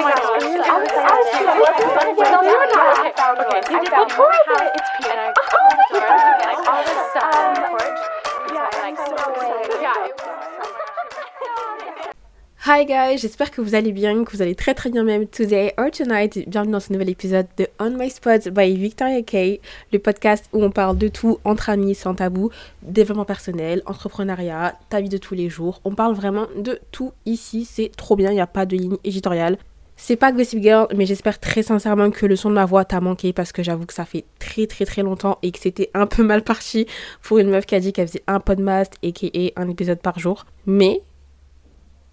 Hi guys, j'espère que vous allez bien, que vous allez très très bien même today or tonight. Bienvenue dans ce nouvel épisode de On My Spot by Victoria Kay, le podcast où on parle de tout entre amis sans tabou, développement personnel, entrepreneuriat, ta vie de tous les jours. On parle vraiment de tout ici, c'est trop bien, il n'y a pas de ligne éditoriale. C'est pas Gossip Girl, mais j'espère très sincèrement que le son de ma voix t'a manqué parce que j'avoue que ça fait très très très longtemps et que c'était un peu mal parti pour une meuf qui a dit qu'elle faisait un podcast et qui est un épisode par jour. Mais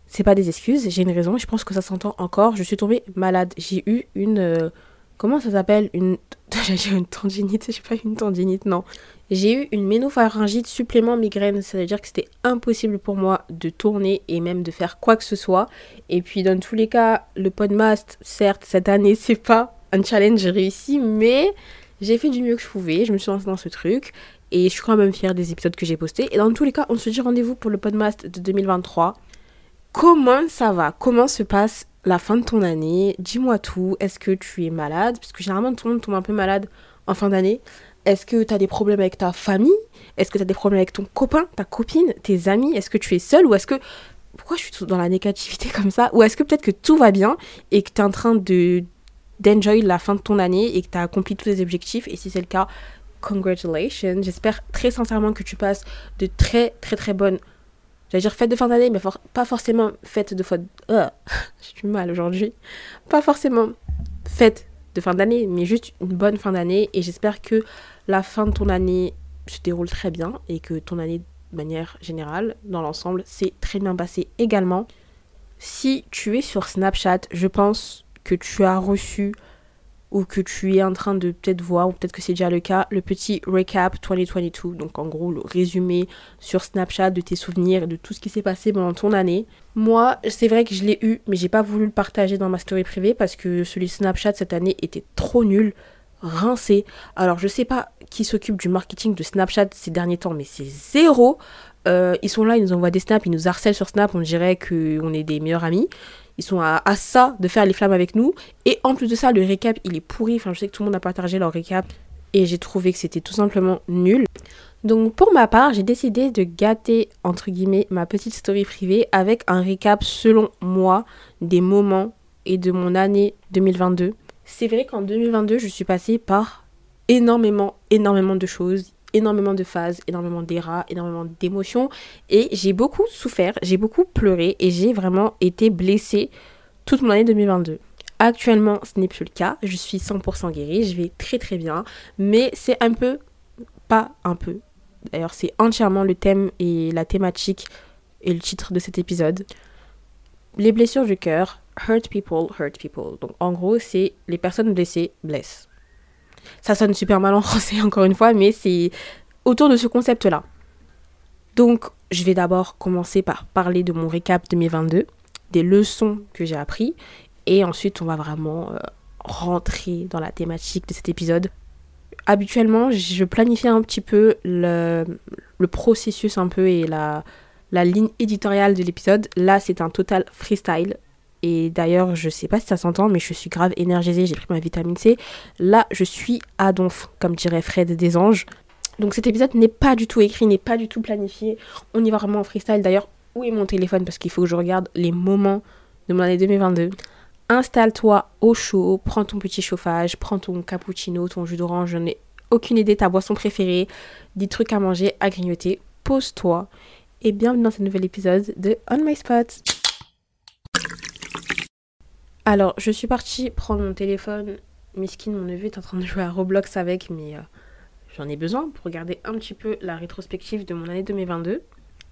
c'est pas des excuses, j'ai une raison, je pense que ça s'entend encore. Je suis tombée malade. J'ai eu une. euh, comment ça s'appelle Une. Dit une tendinite, j'ai pas une tendinite, non. J'ai eu une ménopharyngite supplément migraine, ça veut dire que c'était impossible pour moi de tourner et même de faire quoi que ce soit. Et puis dans tous les cas, le podmast, certes, cette année, c'est pas un challenge réussi, mais j'ai fait du mieux que je pouvais, je me suis lancée dans ce truc. Et je suis quand même fière des épisodes que j'ai postés. Et dans tous les cas, on se dit rendez-vous pour le podmast de 2023. Comment ça va? Comment se passe la fin de ton année? Dis-moi tout. Est-ce que tu es malade? Parce que généralement, tout le monde tombe un peu malade en fin d'année. Est-ce que tu as des problèmes avec ta famille? Est-ce que tu as des problèmes avec ton copain, ta copine, tes amis? Est-ce que tu es seule? Ou est-ce que... Pourquoi je suis dans la négativité comme ça? Ou est-ce que peut-être que tout va bien et que tu es en train de d'enjoy la fin de ton année et que tu as accompli tous les objectifs? Et si c'est le cas, congratulations. J'espère très sincèrement que tu passes de très très très bonnes J'allais dire fête de fin d'année, mais pas forcément fête de fin... Euh, J'ai du mal aujourd'hui. Pas forcément fête de fin d'année, mais juste une bonne fin d'année. Et j'espère que la fin de ton année se déroule très bien et que ton année, de manière générale, dans l'ensemble, s'est très bien passée également. Si tu es sur Snapchat, je pense que tu as reçu ou que tu es en train de peut-être voir, ou peut-être que c'est déjà le cas, le petit recap 2022. Donc en gros, le résumé sur Snapchat de tes souvenirs et de tout ce qui s'est passé pendant ton année. Moi, c'est vrai que je l'ai eu, mais j'ai pas voulu le partager dans ma story privée parce que celui Snapchat cette année était trop nul, rincé. Alors je sais pas qui s'occupe du marketing de Snapchat ces derniers temps, mais c'est zéro. Euh, ils sont là, ils nous envoient des snaps, ils nous harcèlent sur Snap, on dirait qu'on est des meilleurs amis. Ils sont à, ça de faire les flammes avec nous. Et en plus de ça, le récap, il est pourri. Enfin, je sais que tout le monde a partagé leur récap. Et j'ai trouvé que c'était tout simplement nul. Donc pour ma part, j'ai décidé de gâter, entre guillemets, ma petite story privée avec un récap selon moi des moments et de mon année 2022. C'est vrai qu'en 2022, je suis passée par énormément, énormément de choses, énormément de phases, énormément d'éras, énormément d'émotions. Et j'ai beaucoup souffert, j'ai beaucoup pleuré et j'ai vraiment été blessée toute mon année 2022. Actuellement, ce n'est plus le cas. Je suis 100% guérie, je vais très très bien. Mais c'est un peu, pas un peu. D'ailleurs, c'est entièrement le thème et la thématique et le titre de cet épisode. Les blessures du cœur, hurt people, hurt people. Donc en gros, c'est les personnes blessées blessent. Ça sonne super mal en français encore une fois, mais c'est autour de ce concept-là. Donc, je vais d'abord commencer par parler de mon récap 2022, des leçons que j'ai apprises, et ensuite on va vraiment euh, rentrer dans la thématique de cet épisode. Habituellement, je planifie un petit peu le, processus un peu et la ligne éditoriale de l'épisode. Là, c'est un total freestyle. Et d'ailleurs, je sais pas si ça s'entend, mais je suis grave énergisée, j'ai pris ma vitamine C. Là, je suis à donf, comme dirait Fred des Anges. Donc cet épisode n'est pas du tout écrit, n'est pas du tout planifié. On y va vraiment en freestyle. D'ailleurs, où est mon téléphone? Parce qu'il faut que je regarde les moments de mon année 2022. Installe-toi au chaud, prends ton petit chauffage, prends ton cappuccino, ton jus d'orange, je n'ai aucune idée, ta boisson préférée, des trucs à manger, à grignoter. Pose-toi et bienvenue dans ce nouvel épisode de On My Spot. Alors, je suis partie prendre mon téléphone. Miskin, mon neveu, est en train de jouer à Roblox avec, mais euh, j'en ai besoin pour regarder un petit peu la rétrospective de mon année 2022.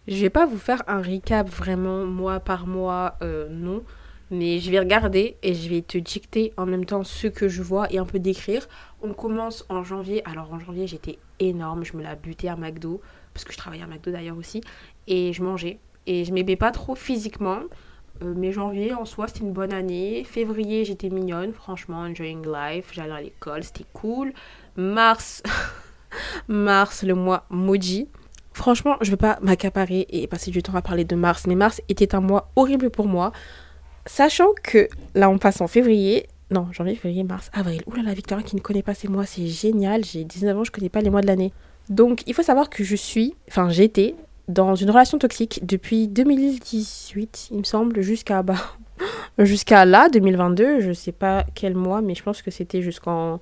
Je vais pas vous faire un recap vraiment mois par mois, euh, non. Mais je vais regarder et je vais te dicter en même temps ce que je vois et un peu décrire. On commence en janvier. Alors en janvier, j'étais énorme. Je me la butais à McDo. Parce que je travaillais à McDo d'ailleurs aussi. Et je mangeais. Et je m'aimais pas trop physiquement. Euh, mais janvier, en soi, c'était une bonne année. Février, j'étais mignonne. Franchement, enjoying life. J'allais à l'école. C'était cool. Mars. Mars, le mois maudit. Franchement, je ne veux pas m'accaparer et passer du temps à parler de mars. Mais mars était un mois horrible pour moi sachant que là on passe en février, non, janvier, février, mars, avril. Oulala, la Victoria qui ne connaît pas ces mois, c'est génial. J'ai 19 ans, je connais pas les mois de l'année. Donc, il faut savoir que je suis, enfin, j'étais dans une relation toxique depuis 2018, il me semble, jusqu'à bah, jusqu'à là, 2022. Je sais pas quel mois, mais je pense que c'était jusqu'en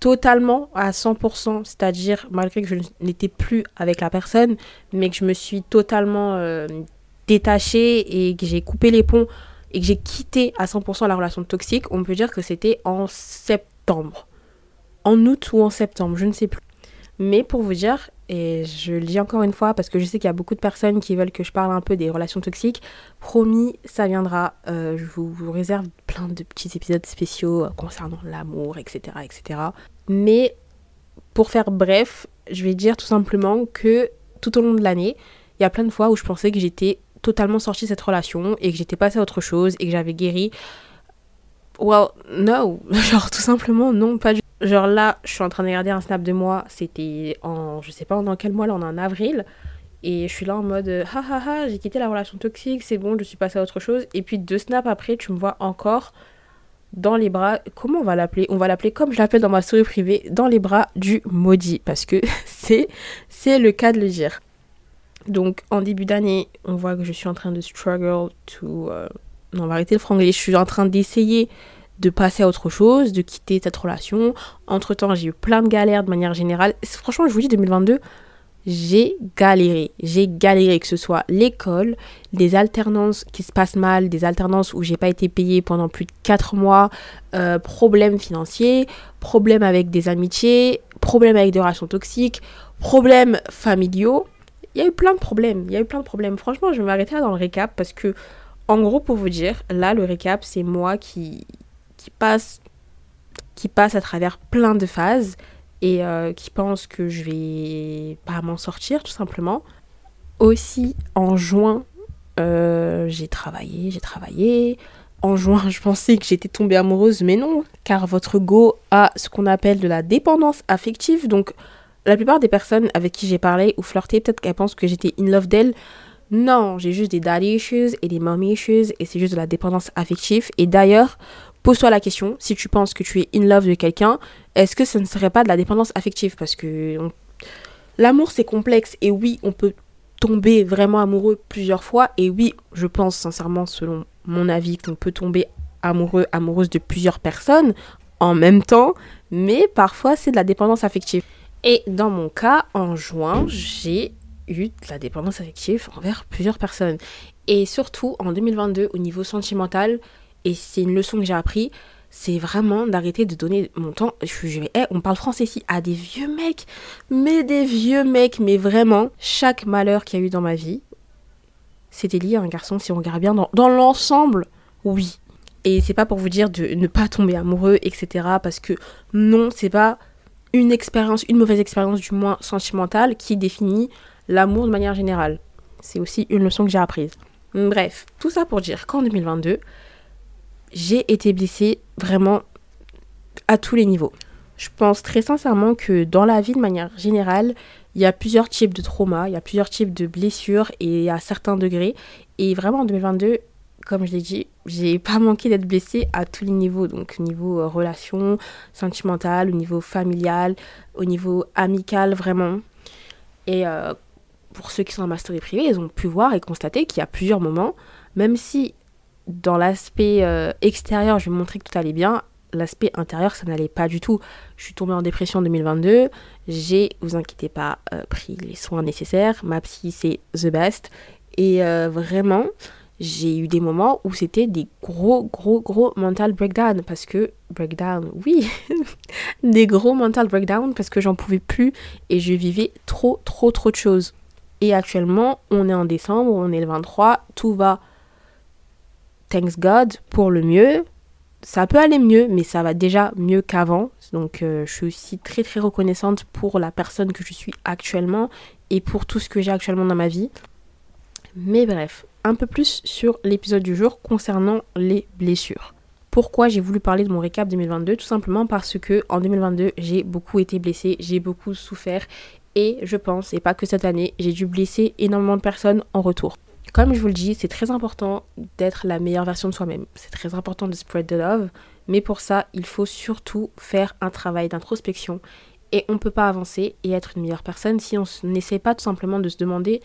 totalement à 100%, c'est-à-dire malgré que je n'étais plus avec la personne, mais que je me suis totalement euh, détachée et que j'ai coupé les ponts et que j'ai quitté à 100% la relation toxique, on peut dire que c'était en septembre. En août ou en septembre, je ne sais plus. Mais pour vous dire, et je le dis encore une fois parce que je sais qu'il y a beaucoup de personnes qui veulent que je parle un peu des relations toxiques, promis, ça viendra. Euh, je vous, réserve plein de petits épisodes spéciaux euh, concernant l'amour, etc., etc. Mais pour faire bref, je vais dire tout simplement que tout au long de l'année, il y a plein de fois où je pensais que j'étais totalement sortie de cette relation et que j'étais passée à autre chose et que j'avais guéri. Well, no. Genre, tout simplement, non, pas du Genre là, je suis en train de regarder un snap de moi, c'était en, je sais pas dans quel mois, là on est en avril, et je suis là en mode, ha ha ha, j'ai quitté la relation toxique, c'est bon, je suis passée à autre chose, et puis deux snaps après, tu me vois encore dans les bras, comment on va l'appeler? On va l'appeler comme je l'appelle dans ma story privée, dans les bras du maudit, parce que c'est, c'est le cas de le dire. Donc en début d'année, on voit que je suis en train de struggle to... Euh, non, on va arrêter le franglais. Je suis en train d'essayer de passer à autre chose, de quitter cette relation. Entre-temps, j'ai eu plein de galères de manière générale. Franchement, je vous dis, 2022, j'ai galéré. J'ai galéré, que ce soit l'école, des alternances qui se passent mal, des alternances où j'ai pas été payée pendant plus de 4 mois, euh, problèmes financiers, problèmes avec des amitiés, problèmes avec des relations toxiques, problèmes familiaux. Il y a eu plein de problèmes. Il y a eu plein de problèmes. Franchement, je vais m'arrêter là dans le récap parce que, en gros, pour vous dire, là, le récap, c'est moi qui, qui passe, qui passe à travers plein de phases et euh, qui pense que je vais pas m'en sortir tout simplement. Aussi en juin, euh, j'ai travaillé, j'ai travaillé. En juin, je pensais que j'étais tombée amoureuse, mais non, car votre go a ce qu'on appelle de la dépendance affective. Donc, la plupart des personnes avec qui j'ai parlé ou flirté, peut-être qu'elles pensent que j'étais in love d'elles. Non, j'ai juste des daddy issues et des mommy issues et c'est juste de la dépendance affective. Et d'ailleurs, pose-toi la question, si tu penses que tu es in love de quelqu'un, est-ce que ce ne serait pas de la dépendance affective? Parce que l'amour c'est complexe et oui, on peut tomber vraiment amoureux plusieurs fois et oui, je pense sincèrement selon mon avis qu'on peut tomber amoureux, amoureuse de plusieurs personnes en même temps, mais parfois c'est de la dépendance affective. Et dans mon cas, en juin, j'ai eu de la dépendance affective envers plusieurs personnes. Et surtout en 2022, au niveau sentimental, et c'est une leçon que j'ai appris, c'est vraiment d'arrêter de donner mon temps. Je, je on parle français ici à des vieux mecs, mais des vieux mecs, mais vraiment, chaque malheur qu'il y a eu dans ma vie, c'était lié à un garçon, si on regarde bien, dans, dans l'ensemble, oui. Et c'est pas pour vous dire de ne pas tomber amoureux, etc. Parce que non, c'est pas une expérience, une mauvaise expérience du moins sentimentale qui définit l'amour de manière générale. C'est aussi une leçon que j'ai apprise. Bref, tout ça pour dire qu'en 2022, j'ai été blessée vraiment à tous les niveaux. Je pense très sincèrement que dans la vie de manière générale, il y a plusieurs types de traumas, il y a plusieurs types de blessures et à certains degrés. Et vraiment en 2022, comme je l'ai dit, j'ai pas manqué d'être blessée à tous les niveaux. Donc, au niveau euh, relation sentimentale, au niveau familial, au niveau amical, vraiment. Et euh, pour ceux qui sont en mastery privé, ils ont pu voir et constater qu'il y a plusieurs moments, même si dans l'aspect euh, extérieur, je vais montrer que tout allait bien. L'aspect intérieur, ça n'allait pas du tout. Je suis tombée en dépression en 2022. J'ai, vous inquiétez pas, euh, pris les soins nécessaires. Ma psy, c'est the best. Et euh, vraiment, j'ai eu des moments où c'était des gros, gros, gros mental breakdown. Parce que, breakdown, oui, des gros mental breakdown parce que j'en pouvais plus et je vivais trop, trop, trop de choses. Et actuellement, on est en décembre, on est le 23, tout va thanks God pour le mieux. Ça peut aller mieux, mais ça va déjà mieux qu'avant. Donc euh, je suis aussi très très reconnaissante pour la personne que je suis actuellement et pour tout ce que j'ai actuellement dans ma vie. Mais bref, un peu plus sur l'épisode du jour concernant les blessures. Pourquoi j'ai voulu parler de mon récap 2022 Tout simplement parce que en 2022, j'ai beaucoup été blessée, j'ai beaucoup souffert et je pense, et pas que cette année, j'ai dû blesser énormément de personnes en retour. Comme je vous le dis, c'est très important d'être la meilleure version de soi-même. C'est très important de spread the love. Mais pour ça, il faut surtout faire un travail d'introspection. Et on ne peut pas avancer et être une meilleure personne si on n'essaie pas tout simplement de se demander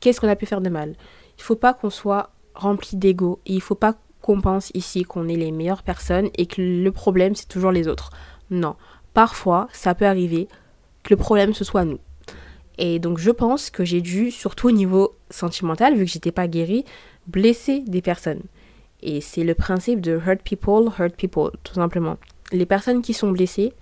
qu'est-ce qu'on a pu faire de mal. Il ne faut pas qu'on soit rempli d'ego il ne faut pas qu'on pense ici qu'on est les meilleures personnes et que le problème c'est toujours les autres. Non, parfois ça peut arriver que le problème ce soit nous. Et donc je pense que j'ai dû, surtout au niveau sentimental, vu que j'étais pas guérie, blesser des personnes. Et c'est le principe de hurt people, hurt people, tout simplement. Les personnes qui sont blessées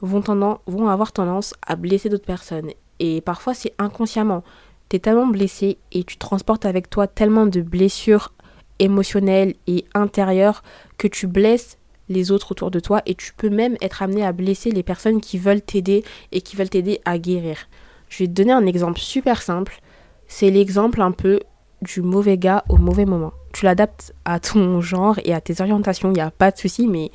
vont, vont avoir tendance à blesser d'autres personnes. Et parfois c'est inconsciemment. Tu es tellement blessé et tu transportes avec toi tellement de blessures émotionnelles et intérieures que tu blesses les autres autour de toi et tu peux même être amené à blesser les personnes qui veulent t'aider et qui veulent t'aider à guérir. Je vais te donner un exemple super simple. C'est l'exemple un peu du mauvais gars au mauvais moment. Tu l'adaptes à ton genre et à tes orientations, il n'y a pas de souci, mais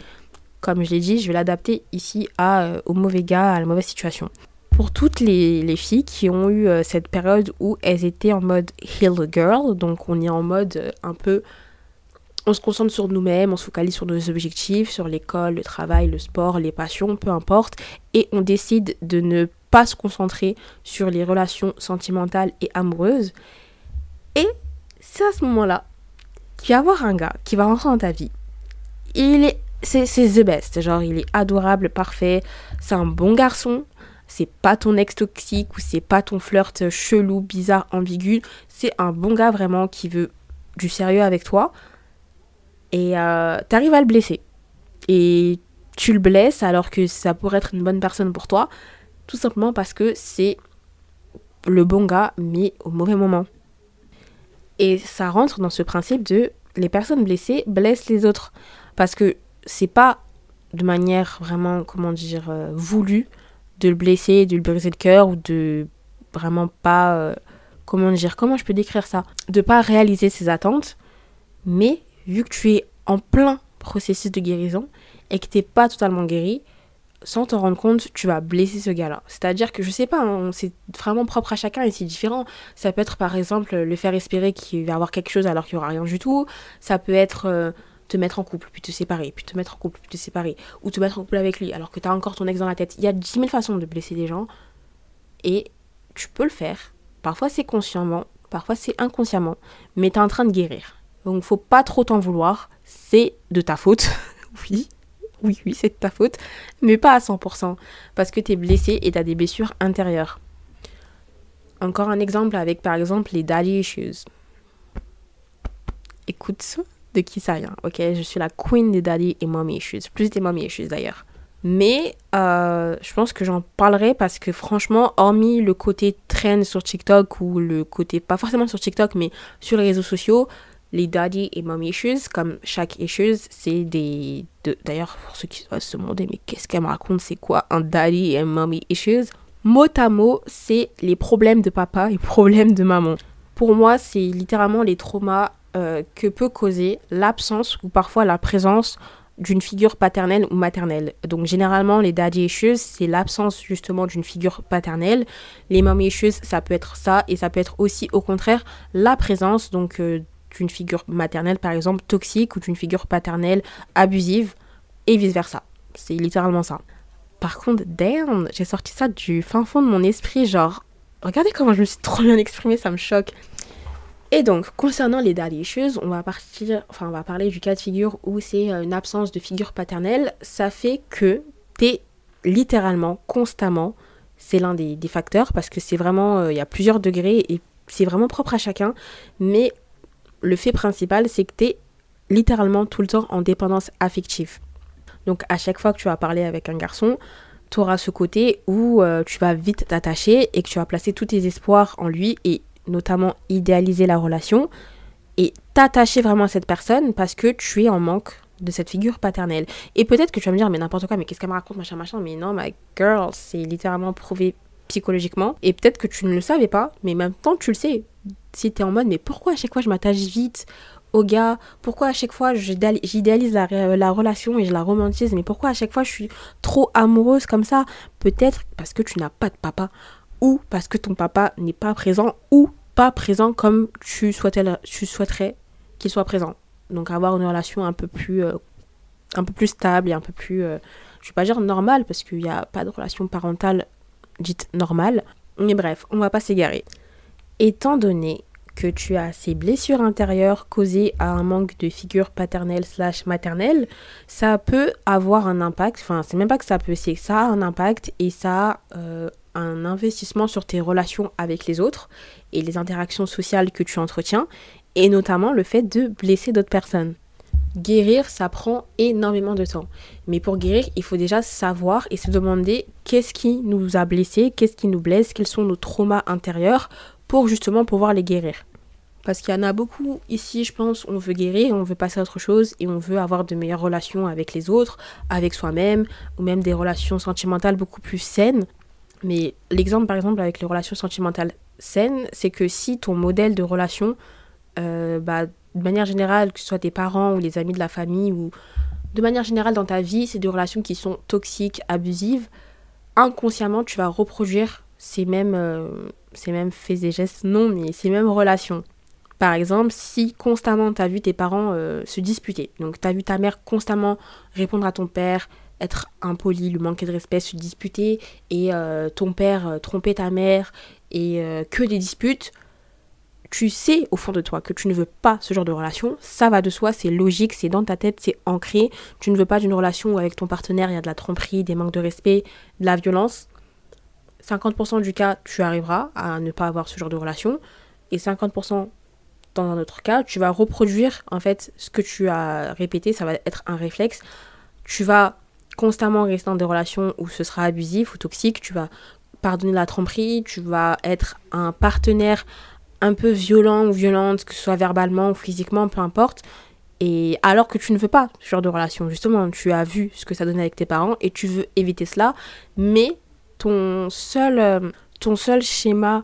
comme je l'ai dit, je vais l'adapter ici à, euh, au mauvais gars, à la mauvaise situation. Pour toutes les, filles qui ont eu euh, cette période où elles étaient en mode heal girl, donc on est en mode euh, un peu on se concentre sur nous-mêmes, on se focalise sur nos objectifs, sur l'école, le travail, le sport, les passions, peu importe, et on décide de ne pas se concentrer sur les relations sentimentales et amoureuses. Et c'est à ce moment-là qu'il va y avoir un gars qui va rentrer dans ta vie. Il est, c'est, c'est the best, genre il est adorable, parfait, c'est un bon garçon, c'est pas ton ex toxique ou c'est pas ton flirt chelou, bizarre, ambigu, c'est un bon gars vraiment qui veut du sérieux avec toi et euh, t'arrives à le blesser. Et tu le blesses alors que ça pourrait être une bonne personne pour toi, tout simplement parce que c'est le bon gars mais au mauvais moment. Et ça rentre dans ce principe de les personnes blessées blessent les autres parce que c'est pas de manière vraiment comment dire euh, voulue de le blesser, de le briser le cœur ou de vraiment pas euh, comment dire comment je peux décrire ça, de pas réaliser ses attentes, mais vu que tu es en plein processus de guérison et que tu n'es pas totalement guéri, sans te rendre compte, tu vas blesser ce gars-là. C'est-à-dire que je sais pas, hein, c'est vraiment propre à chacun et c'est différent. Ça peut être par exemple le faire espérer qu'il va avoir quelque chose alors qu'il n'y aura rien du tout. Ça peut être euh, te mettre en couple, puis te séparer, puis te mettre en couple, puis te séparer. Ou te mettre en couple avec lui alors que tu as encore ton ex dans la tête. Il y a 10 000 façons de blesser des gens et tu peux le faire. Parfois c'est consciemment, parfois c'est inconsciemment, mais tu es en train de guérir. Donc faut pas trop t'en vouloir, c'est de ta faute. oui, oui, oui, c'est de ta faute, mais pas à 100%, parce que tu es blessé et tu as des blessures intérieures. Encore un exemple avec par exemple les daddy issues. Écoute, de qui ça vient, ok? Je suis la queen des daddy et mommy issues, plus des mommy issues d'ailleurs. Mais euh, je pense que j'en parlerai parce que franchement, hormis le côté trend sur TikTok ou le côté, pas forcément sur TikTok, mais sur les réseaux sociaux, les daddy et mommy issues, comme chaque issues, c'est des... D'ailleurs, pour ceux qui doivent se demander, mais qu'est-ce qu'elle me raconte, c'est quoi un daddy et mommy issues? Mot à mot, c'est les problèmes de papa et problèmes de maman. Pour moi, c'est littéralement les traumas euh, que peut causer l'absence ou parfois la présence d'une figure paternelle ou maternelle. Donc généralement les daddy issues, c'est l'absence justement d'une figure paternelle. Les mommy issues, ça peut être ça et ça peut être aussi au contraire la présence donc euh, d'une figure maternelle par exemple toxique ou d'une figure paternelle abusive et vice versa. C'est littéralement ça. Par contre, damn, j'ai sorti ça du fin fond de mon esprit, genre, regardez comment je me suis trop bien exprimée, ça me choque. Et donc, concernant les daddy issues, on va partir, enfin, on va parler du cas de figure où c'est euh, une absence de figure paternelle. Ça fait que t'es littéralement, constamment, c'est l'un des, facteurs parce que c'est vraiment, euh, il y a plusieurs degrés et c'est vraiment propre à chacun, mais le fait principal, c'est que tu es littéralement tout le temps en dépendance affective. Donc à chaque fois que tu vas parler avec un garçon, tu auras ce côté où euh, tu vas vite t'attacher et que tu vas placer tous tes espoirs en lui et notamment idéaliser la relation et t'attacher vraiment à cette personne parce que tu es en manque de cette figure paternelle. Et peut-être que tu vas me dire, mais n'importe quoi, mais qu'est-ce qu'elle me raconte, machin, machin, mais non, my girl, c'est littéralement prouvé psychologiquement. Et peut-être que tu ne le savais pas, mais même temps, tu le sais si t'es en mode, mais pourquoi à chaque fois je m'attache vite au gars? Pourquoi à chaque fois j'idéalise la, la, relation et je la romantise? Mais pourquoi à chaque fois je suis trop amoureuse comme ça? Peut-être parce que tu n'as pas de papa, ou parce que ton papa n'est pas présent, ou pas présent comme tu, tu souhaiterais qu'il soit présent. Donc avoir une relation un peu plus, euh, un peu plus stable et un peu plus, euh, je vais pas dire normale parce qu'il n'y a pas de relation parentale dite normale. Mais bref, on va pas s'égarer. Étant donné que tu as ces blessures intérieures causées à un manque de figure paternelle slash maternelle, ça peut avoir un impact, enfin c'est même pas que ça peut, c'est que ça a un impact et ça a euh, un investissement sur tes relations avec les autres et les interactions sociales que tu entretiens et notamment le fait de blesser d'autres personnes. Guérir, ça prend énormément de temps. Mais pour guérir, il faut déjà savoir et se demander qu'est-ce qui nous a blessés, qu'est-ce qui nous blesse, quels sont nos traumas intérieurs pour justement pouvoir les guérir. Parce qu'il y en a beaucoup ici, je pense, on veut guérir, on veut passer à autre chose et on veut avoir de meilleures relations avec les autres, avec soi-même, ou même des relations sentimentales beaucoup plus saines. Mais l'exemple, par exemple, avec les relations sentimentales saines, c'est que si ton modèle de relation, euh, bah, de manière générale, que ce soit tes parents ou les amis de la famille, ou de manière générale dans ta vie, c'est des relations qui sont toxiques, abusives, inconsciemment, tu vas reproduire ces mêmes, euh, ces mêmes faits et gestes, non, mais ces mêmes relations. Par exemple, si constamment tu as vu tes parents euh, se disputer, donc tu as vu ta mère constamment répondre à ton père, être impoli, lui manquer de respect, se disputer, et euh, ton père euh, tromper ta mère, et que des disputes, tu sais au fond de toi que tu ne veux pas ce genre de relation, ça va de soi, c'est logique, c'est dans ta tête, c'est ancré. Tu ne veux pas d'une relation où avec ton partenaire il y a de la tromperie, des manques de respect, de la violence. 50% du cas, tu arriveras à ne pas avoir ce genre de relation. Et 50% dans un autre cas, tu vas reproduire en fait ce que tu as répété, ça va être un réflexe. Tu vas constamment rester dans des relations où ce sera abusif ou toxique, tu vas pardonner la tromperie, tu vas être un partenaire un peu violent ou violente, que ce soit verbalement ou physiquement, peu importe. Et alors que tu ne veux pas ce genre de relation, justement, tu as vu ce que ça donnait avec tes parents et tu veux éviter cela, mais ton seul, euh, ton seul schéma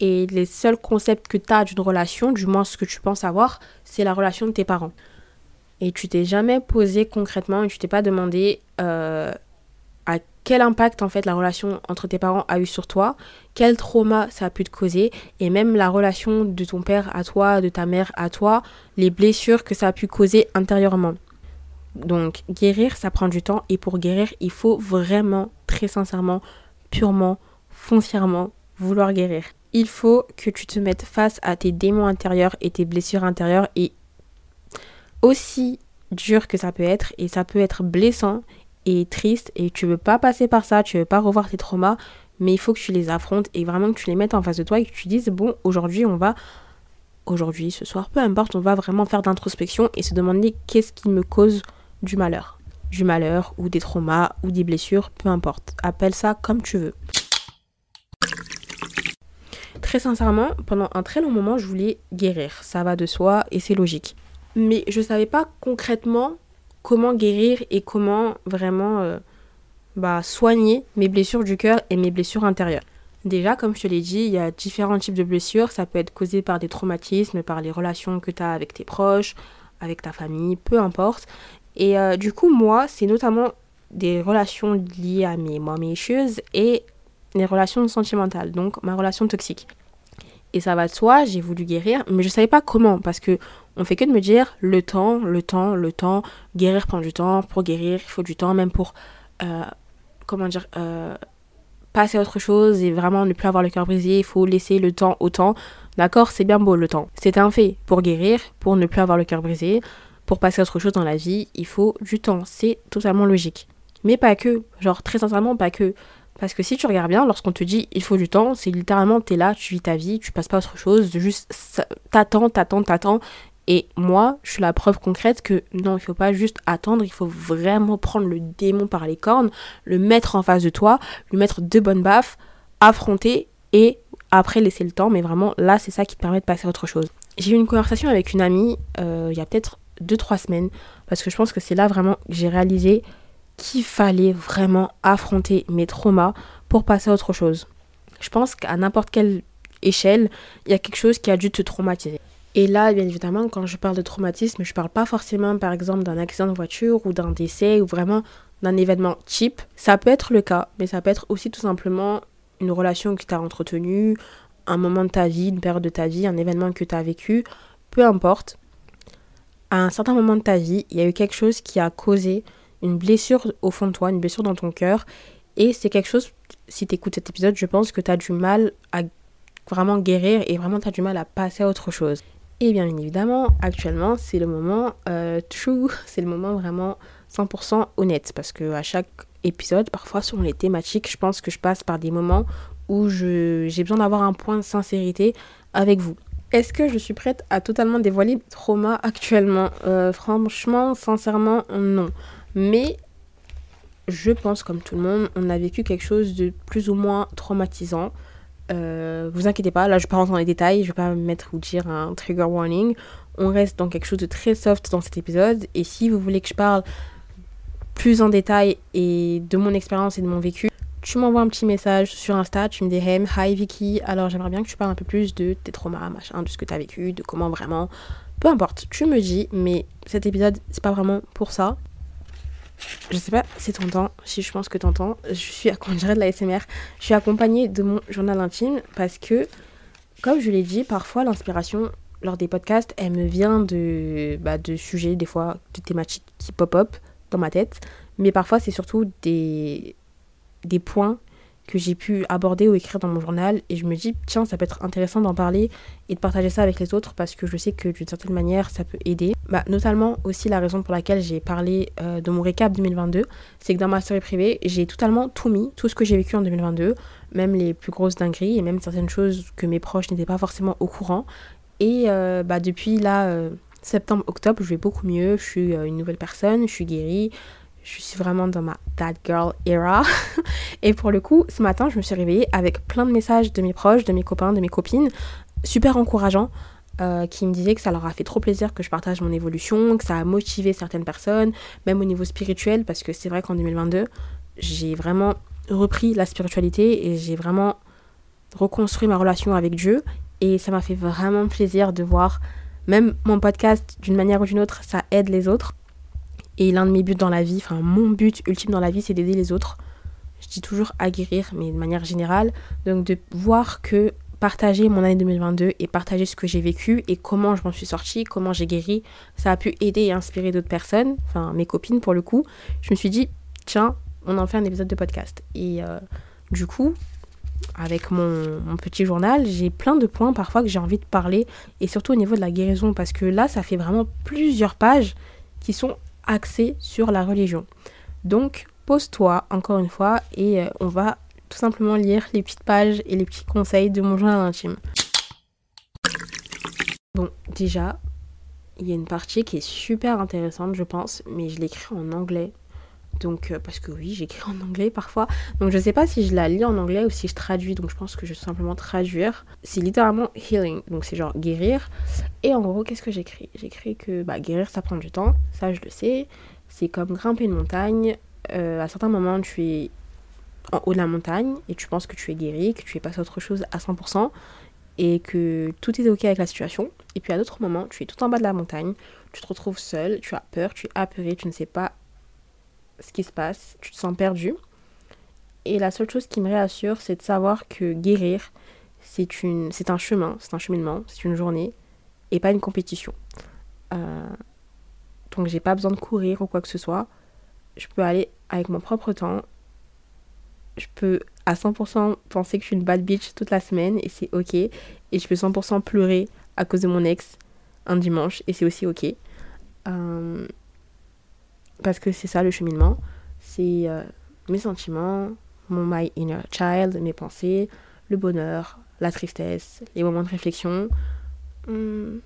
et les seuls concepts que tu as d'une relation, du moins ce que tu penses avoir, c'est la relation de tes parents. Et tu t'es jamais posé concrètement et tu t'es pas demandé euh, à quel impact en fait la relation entre tes parents a eu sur toi, quel trauma ça a pu te causer, et même la relation de ton père à toi, de ta mère à toi, les blessures que ça a pu causer intérieurement. Donc guérir, ça prend du temps, et pour guérir, il faut vraiment, très sincèrement, purement, foncièrement, vouloir guérir il faut que tu te mettes face à tes démons intérieurs et tes blessures intérieures et aussi dur que ça peut être et ça peut être blessant et triste et tu veux pas passer par ça, tu veux pas revoir tes traumas, mais il faut que tu les affrontes et vraiment que tu les mettes en face de toi et que tu dises bon, aujourd'hui, on va aujourd'hui, ce soir, peu importe, on va vraiment faire d'introspection et se demander qu'est-ce qui me cause du malheur. Du malheur ou des traumas ou des blessures, peu importe. Appelle ça comme tu veux. Très sincèrement, pendant un très long moment, je voulais guérir. Ça va de soi et c'est logique. Mais je ne savais pas concrètement comment guérir et comment vraiment euh, bah, soigner mes blessures du cœur et mes blessures intérieures. Déjà, comme je te l'ai dit, il y a différents types de blessures. Ça peut être causé par des traumatismes, par les relations que tu as avec tes proches, avec ta famille, peu importe. Et euh, du coup, moi, c'est notamment des relations liées à mes mommy issues et les relations sentimentales, donc ma relation toxique. Et ça va de soi, j'ai voulu guérir, mais je savais pas comment, parce que on fait que de me dire le temps, le temps, le temps, guérir prend du temps, pour guérir il faut du temps, même pour, euh, comment dire, euh, passer à autre chose et vraiment ne plus avoir le cœur brisé, il faut laisser le temps au temps. D'accord, c'est bien beau le temps. C'est un fait. Pour guérir, pour ne plus avoir le cœur brisé, pour passer à autre chose dans la vie, il faut du temps. C'est totalement logique. Mais pas que. Genre, très sincèrement, pas que. Parce que si tu regardes bien, lorsqu'on te dit il faut du temps, c'est littéralement t'es là, tu vis ta vie, tu passes pas à autre chose, juste t'attends, t'attends, t'attends. Et moi, je suis la preuve concrète que non, il faut pas juste attendre, il faut vraiment prendre le démon par les cornes, le mettre en face de toi, lui mettre de bonnes baffes, affronter et après laisser le temps. Mais vraiment, là, c'est ça qui te permet de passer à autre chose. J'ai eu une conversation avec une amie euh, il y a peut-être 2-3 semaines parce que je pense que c'est là vraiment que j'ai réalisé qu'il fallait vraiment affronter mes traumas pour passer à autre chose. Je pense qu'à n'importe quelle échelle, il y a quelque chose qui a dû te traumatiser. Et là, bien évidemment, quand je parle de traumatisme, je parle pas forcément, par exemple, d'un accident de voiture ou d'un décès ou vraiment d'un événement cheap. Ça peut être le cas, mais ça peut être aussi tout simplement une relation qui t'a entretenu, un moment de ta vie, une période de ta vie, un événement que tu as vécu, peu importe, à un certain moment de ta vie, il y a eu quelque chose qui a causé une blessure au fond de toi, une blessure dans ton cœur. Et c'est quelque chose, si tu écoutes cet épisode, je pense que tu as du mal à vraiment guérir et vraiment tu as du mal à passer à autre chose. Et bien évidemment, actuellement, c'est le moment euh, true, c'est le moment vraiment 100% honnête. Parce que à chaque épisode, parfois sur les thématiques, je pense que je passe par des moments où j'ai besoin d'avoir un point de sincérité avec vous. Est-ce que je suis prête à totalement dévoiler trauma actuellement? Euh, Franchement, sincèrement, non. Mais je pense, comme tout le monde, on a vécu quelque chose de plus ou moins traumatisant. Euh, vous inquiétez pas, là je ne vais pas rentrer dans les détails, je ne vais pas mettre ou dire un trigger warning. On reste dans quelque chose de très soft dans cet épisode. Et si vous voulez que je parle plus en détail et de mon expérience et de mon vécu, tu m'envoies un petit message sur Insta, tu me dis hey, hi Vicky, alors j'aimerais bien que tu parles un peu plus de tes traumas, machin, de ce que tu as vécu, de comment vraiment. Peu importe, tu me dis, mais cet épisode, c'est pas vraiment pour ça. Je sais pas si t'entends, si je pense que t'entends, je suis accompagnée de la SMR, je suis accompagnée de mon journal intime parce que, comme je l'ai dit, parfois l'inspiration lors des podcasts, elle me vient de, bah, de sujets, des fois de thématiques qui pop-up dans ma tête, mais parfois c'est surtout des, des points que j'ai pu aborder ou écrire dans mon journal et je me dis tiens ça peut être intéressant d'en parler et de partager ça avec les autres parce que je sais que d'une certaine manière ça peut aider. Bah, notamment aussi la raison pour laquelle j'ai parlé euh, de mon récap 2022 c'est que dans ma story privée j'ai totalement tout mis, tout ce que j'ai vécu en 2022, même les plus grosses dingueries et même certaines choses que mes proches n'étaient pas forcément au courant et euh, bah, depuis là euh, septembre-octobre je vais beaucoup mieux, je suis une nouvelle personne, je suis guérie, je suis vraiment dans ma that girl era. et pour le coup, ce matin, je me suis réveillée avec plein de messages de mes proches, de mes copains, de mes copines, super encourageants, euh, qui me disaient que ça leur a fait trop plaisir que je partage mon évolution, que ça a motivé certaines personnes, même au niveau spirituel, parce que c'est vrai qu'en 2022, j'ai vraiment repris la spiritualité et j'ai vraiment reconstruit ma relation avec Dieu. Et ça m'a fait vraiment plaisir de voir, même mon podcast, d'une manière ou d'une autre, ça aide les autres. Et l'un de mes buts dans la vie, enfin mon but ultime dans la vie, c'est d'aider les autres. Je dis toujours à guérir, mais de manière générale. Donc de voir que partager mon année 2022 et partager ce que j'ai vécu et comment je m'en suis sortie, comment j'ai guéri, ça a pu aider et inspirer d'autres personnes, enfin mes copines pour le coup. Je me suis dit, tiens, on en fait un épisode de podcast. Et euh, du coup, avec mon, mon, petit journal, j'ai plein de points parfois que j'ai envie de parler, et surtout au niveau de la guérison, parce que là, ça fait vraiment plusieurs pages qui sont axé sur la religion. Donc, pose-toi encore une fois et euh, on va tout simplement lire les petites pages et les petits conseils de mon journal intime. Bon, déjà, il y a une partie qui est super intéressante, je pense, mais je l'écris en anglais. Donc, euh, parce que oui, j'écris en anglais parfois. Donc, je sais pas si je la lis en anglais ou si je traduis. Donc, je pense que je vais simplement traduire. C'est littéralement healing. Donc, c'est genre guérir. Et en gros, qu'est-ce que j'écris? J'écris que bah, guérir, ça prend du temps. Ça, je le sais. C'est comme grimper une montagne. Euh, à certains moments, tu es en haut de la montagne et tu penses que tu es guéri, que tu es passé à autre chose à 100% et que tout est ok avec la situation. Et puis à d'autres moments, tu es tout en bas de la montagne, tu te retrouves seul, tu as peur, tu es apeuré, tu ne sais pas ce qui se passe, tu te sens perdu. Et la seule chose qui me réassure, c'est de savoir que guérir, c'est une, c'est un chemin, c'est un cheminement, c'est une journée et pas une compétition. Euh, donc j'ai pas besoin de courir ou quoi que ce soit. Je peux aller avec mon propre temps. Je peux à 100% penser que je suis une bad bitch toute la semaine et c'est ok. Et je peux 100% pleurer à cause de mon ex un dimanche et c'est aussi ok. Euh, parce que c'est ça le cheminement. C'est euh, mes sentiments, mon my inner child, mes pensées, le bonheur, la tristesse, les moments de réflexion. Hmm,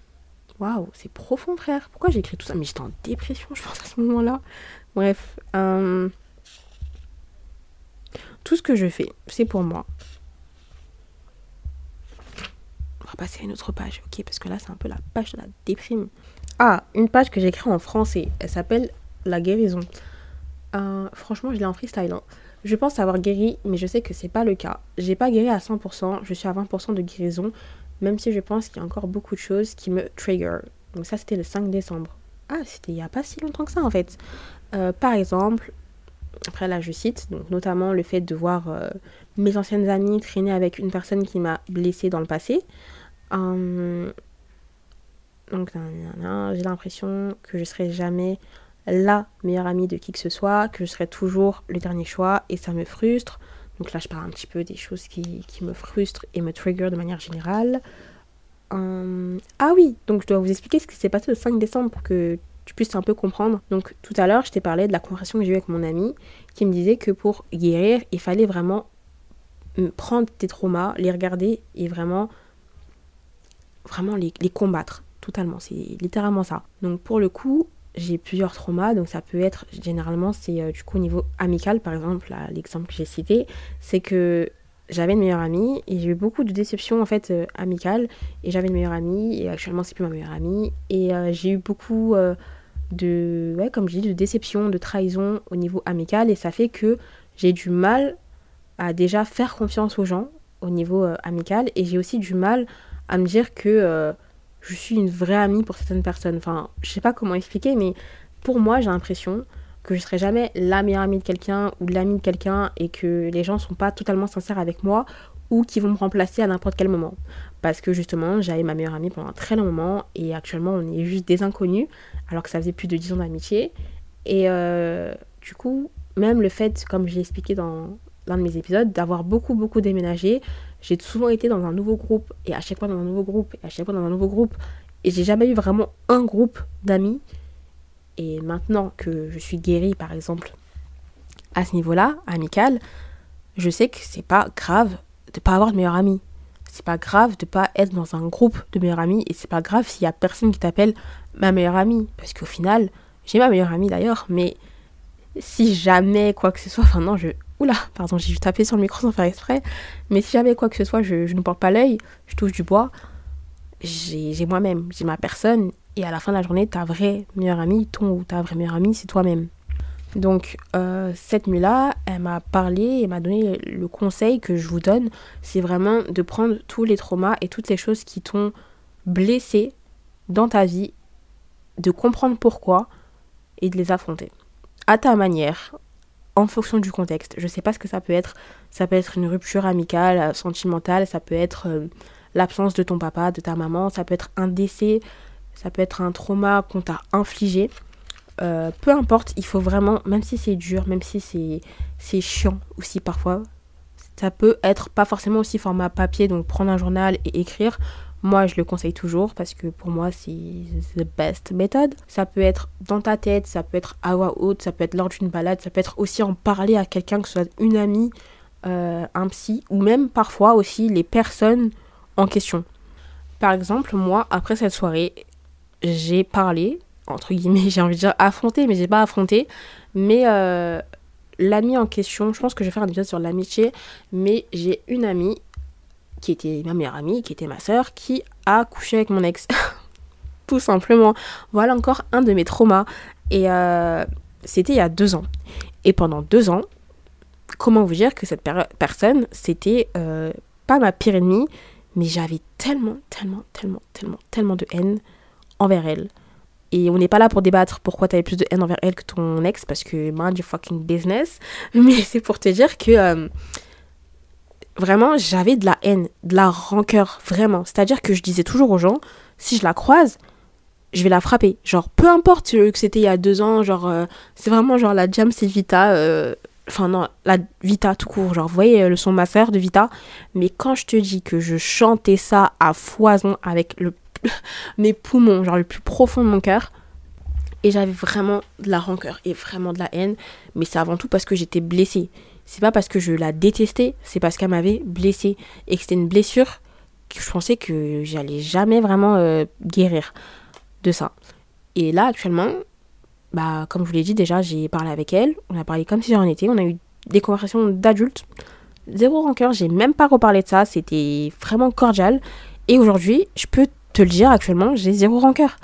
waouh, c'est profond, frère. Pourquoi j'ai écrit tout ça? Mais j'étais en dépression, je pense, à ce moment-là. Bref. Euh, tout ce que je fais, c'est pour moi. On va passer à une autre page, ok? Parce que là, c'est un peu la page de la déprime. Ah, une page que j'ai écrite en français. Elle s'appelle la guérison. Euh, franchement, je l'ai en freestyle. Hein. Je pense avoir guéri, mais je sais que c'est pas le cas. J'ai pas guéri à 100%, je suis à 20% de guérison, même si je pense qu'il y a encore beaucoup de choses qui me trigger. Donc ça, c'était le 5 décembre. Ah, c'était il y a pas si longtemps que ça en fait. Euh, par exemple, après là je cite, notamment le fait de voir euh, mes anciennes amies traîner avec une personne qui m'a blessée dans le passé. Hum, donc j'ai l'impression que je serai jamais la meilleure amie de qui que ce soit, que je serai toujours le dernier choix et ça me frustre. Donc là je parle un petit peu des choses qui, me frustrent et me trigger de manière générale. Hum, ah oui, donc je dois vous expliquer ce qui s'est passé le 5 décembre pour que tu puisses un peu comprendre. Donc tout à l'heure, je t'ai parlé de la conversation que j'ai eue avec mon ami qui me disait que pour guérir, il fallait vraiment prendre tes traumas, les regarder et vraiment, vraiment les, combattre totalement. C'est littéralement ça. Donc pour le coup, j'ai plusieurs traumas, donc ça peut être généralement c'est euh, du coup au niveau amical par exemple, l'exemple que j'ai cité, c'est que j'avais une meilleure amie et j'ai eu beaucoup de déceptions en fait euh, amicales et j'avais une meilleure amie et actuellement c'est plus ma meilleure amie et euh, j'ai eu beaucoup de ouais comme je dis de déception de trahison au niveau amical et ça fait que j'ai du mal à déjà faire confiance aux gens au niveau amical et j'ai aussi du mal à me dire que je suis une vraie amie pour certaines personnes enfin je sais pas comment expliquer mais pour moi j'ai l'impression que je serai jamais la meilleure amie de quelqu'un ou l'amie de quelqu'un et que les gens sont pas totalement sincères avec moi ou qui vont me remplacer à n'importe quel moment. Parce que justement, j'avais ma meilleure amie pendant un très long moment et actuellement on est juste des inconnus alors que ça faisait plus de 10 ans d'amitié. Et euh, du coup, même le fait, comme j'ai expliqué dans l'un de mes épisodes, d'avoir beaucoup beaucoup déménagé, j'ai souvent été dans un nouveau groupe et à chaque fois dans un nouveau groupe et à chaque fois dans un nouveau groupe et j'ai jamais eu vraiment un groupe d'amis et maintenant que je suis guérie, par exemple, à ce niveau-là, amical, je sais que c'est pas grave de pas avoir de meilleur ami. C'est pas grave de pas être dans un groupe de meilleurs amis et c'est pas grave s'il y a personne qui t'appelle ma meilleure amie parce qu'au final, j'ai ma meilleure amie d'ailleurs, mais si jamais quoi que ce soit, enfin non, je oula, pardon, j'ai tapé sur le micro sans faire exprès, mais si jamais quoi que ce soit, je, je ne porte pas l'œil, je touche du bois, j'ai moi-même, j'ai ma personne et à la fin de la journée, ta vraie meilleure amie, ton ou ta vraie meilleure amie, c'est toi-même. Donc euh, cette nuit-là, elle m'a parlé et m'a donné le conseil que je vous donne, c'est vraiment de prendre tous les traumas et toutes les choses qui t'ont blessé dans ta vie, de comprendre pourquoi et de les affronter. À ta manière, en fonction du contexte. Je sais pas ce que ça peut être. Ça peut être une rupture amicale, sentimentale, ça peut être euh, l'absence de ton papa, de ta maman, ça peut être un décès, ça peut être un trauma qu'on t'a infligé. Euh, peu importe, il faut vraiment, même si c'est dur, même si c'est chiant aussi parfois, ça peut être pas forcément aussi format papier, donc prendre un journal et écrire. Moi, je le conseille toujours parce que pour moi, c'est the best méthode. Ça peut être dans ta tête, ça peut être à voix haute, ça peut être lors d'une balade, ça peut être aussi en parler à quelqu'un, que ce soit une amie, euh, un psy, ou même parfois aussi les personnes en question. Par exemple, moi, après cette soirée, j'ai parlé, entre guillemets, j'ai envie de dire affronté, mais j'ai pas affronté. Mais euh, l'amie en question, je pense que je vais faire un épisode sur l'amitié, mais j'ai une amie qui était ma meilleure amie, qui était ma soeur, qui a couché avec mon ex. Tout simplement. Voilà encore un de mes traumas. Et euh, c'était il y a deux ans. Et pendant deux ans, comment vous dire que cette personne, c'était euh, pas ma pire ennemie, mais j'avais tellement, tellement, tellement, tellement, tellement de haine envers elle. Et on n'est pas là pour débattre pourquoi tu avais plus de haine envers elle que ton ex, parce que mind your fucking business. Mais c'est pour te dire que euh, vraiment, j'avais de la haine, de la rancœur, vraiment. C'est-à-dire que je disais toujours aux gens, si je la croise, je vais la frapper. Genre, peu importe que c'était il y a deux ans, genre, euh, c'est vraiment genre la Jam, c'est Vita. Euh, enfin, non, la Vita tout court. Genre, vous voyez le son ma soeur de Vita. Mais quand je te dis que je chantais ça à foison avec le mes poumons, genre le plus profond de mon cœur. Et j'avais vraiment de la rancœur et vraiment de la haine. Mais c'est avant tout parce que j'étais blessée. C'est pas parce que je la détestais, c'est parce qu'elle m'avait blessée. Et que c'était une blessure que je pensais que j'allais jamais vraiment euh, guérir de ça. Et là, actuellement, bah, comme je vous l'ai dit, déjà, j'ai parlé avec elle. On a parlé comme si j'en étais. On a eu des conversations d'adultes. Zéro rancœur, j'ai même pas reparlé de ça. C'était vraiment cordial. Et aujourd'hui, je peux te le dire actuellement, j'ai zéro rancœur.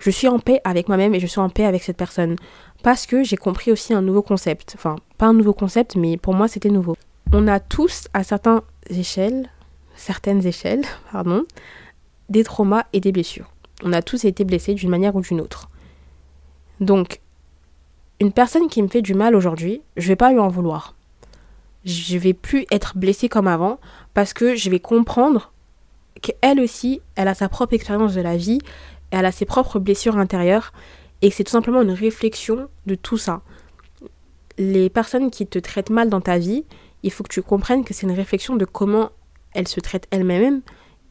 Je suis en paix avec moi-même et je suis en paix avec cette personne. Parce que j'ai compris aussi un nouveau concept. Enfin, pas un nouveau concept, mais pour moi c'était nouveau. On a tous à certaines échelles, certaines échelles, pardon, des traumas et des blessures. On a tous été blessés d'une manière ou d'une autre. Donc, une personne qui me fait du mal aujourd'hui, je vais pas lui en vouloir. Je vais plus être blessée comme avant parce que je vais comprendre qu'elle aussi, elle a sa propre expérience de la vie, elle a ses propres blessures intérieures et que c'est tout simplement une réflexion de tout ça. Les personnes qui te traitent mal dans ta vie, il faut que tu comprennes que c'est une réflexion de comment elles se traitent elles-mêmes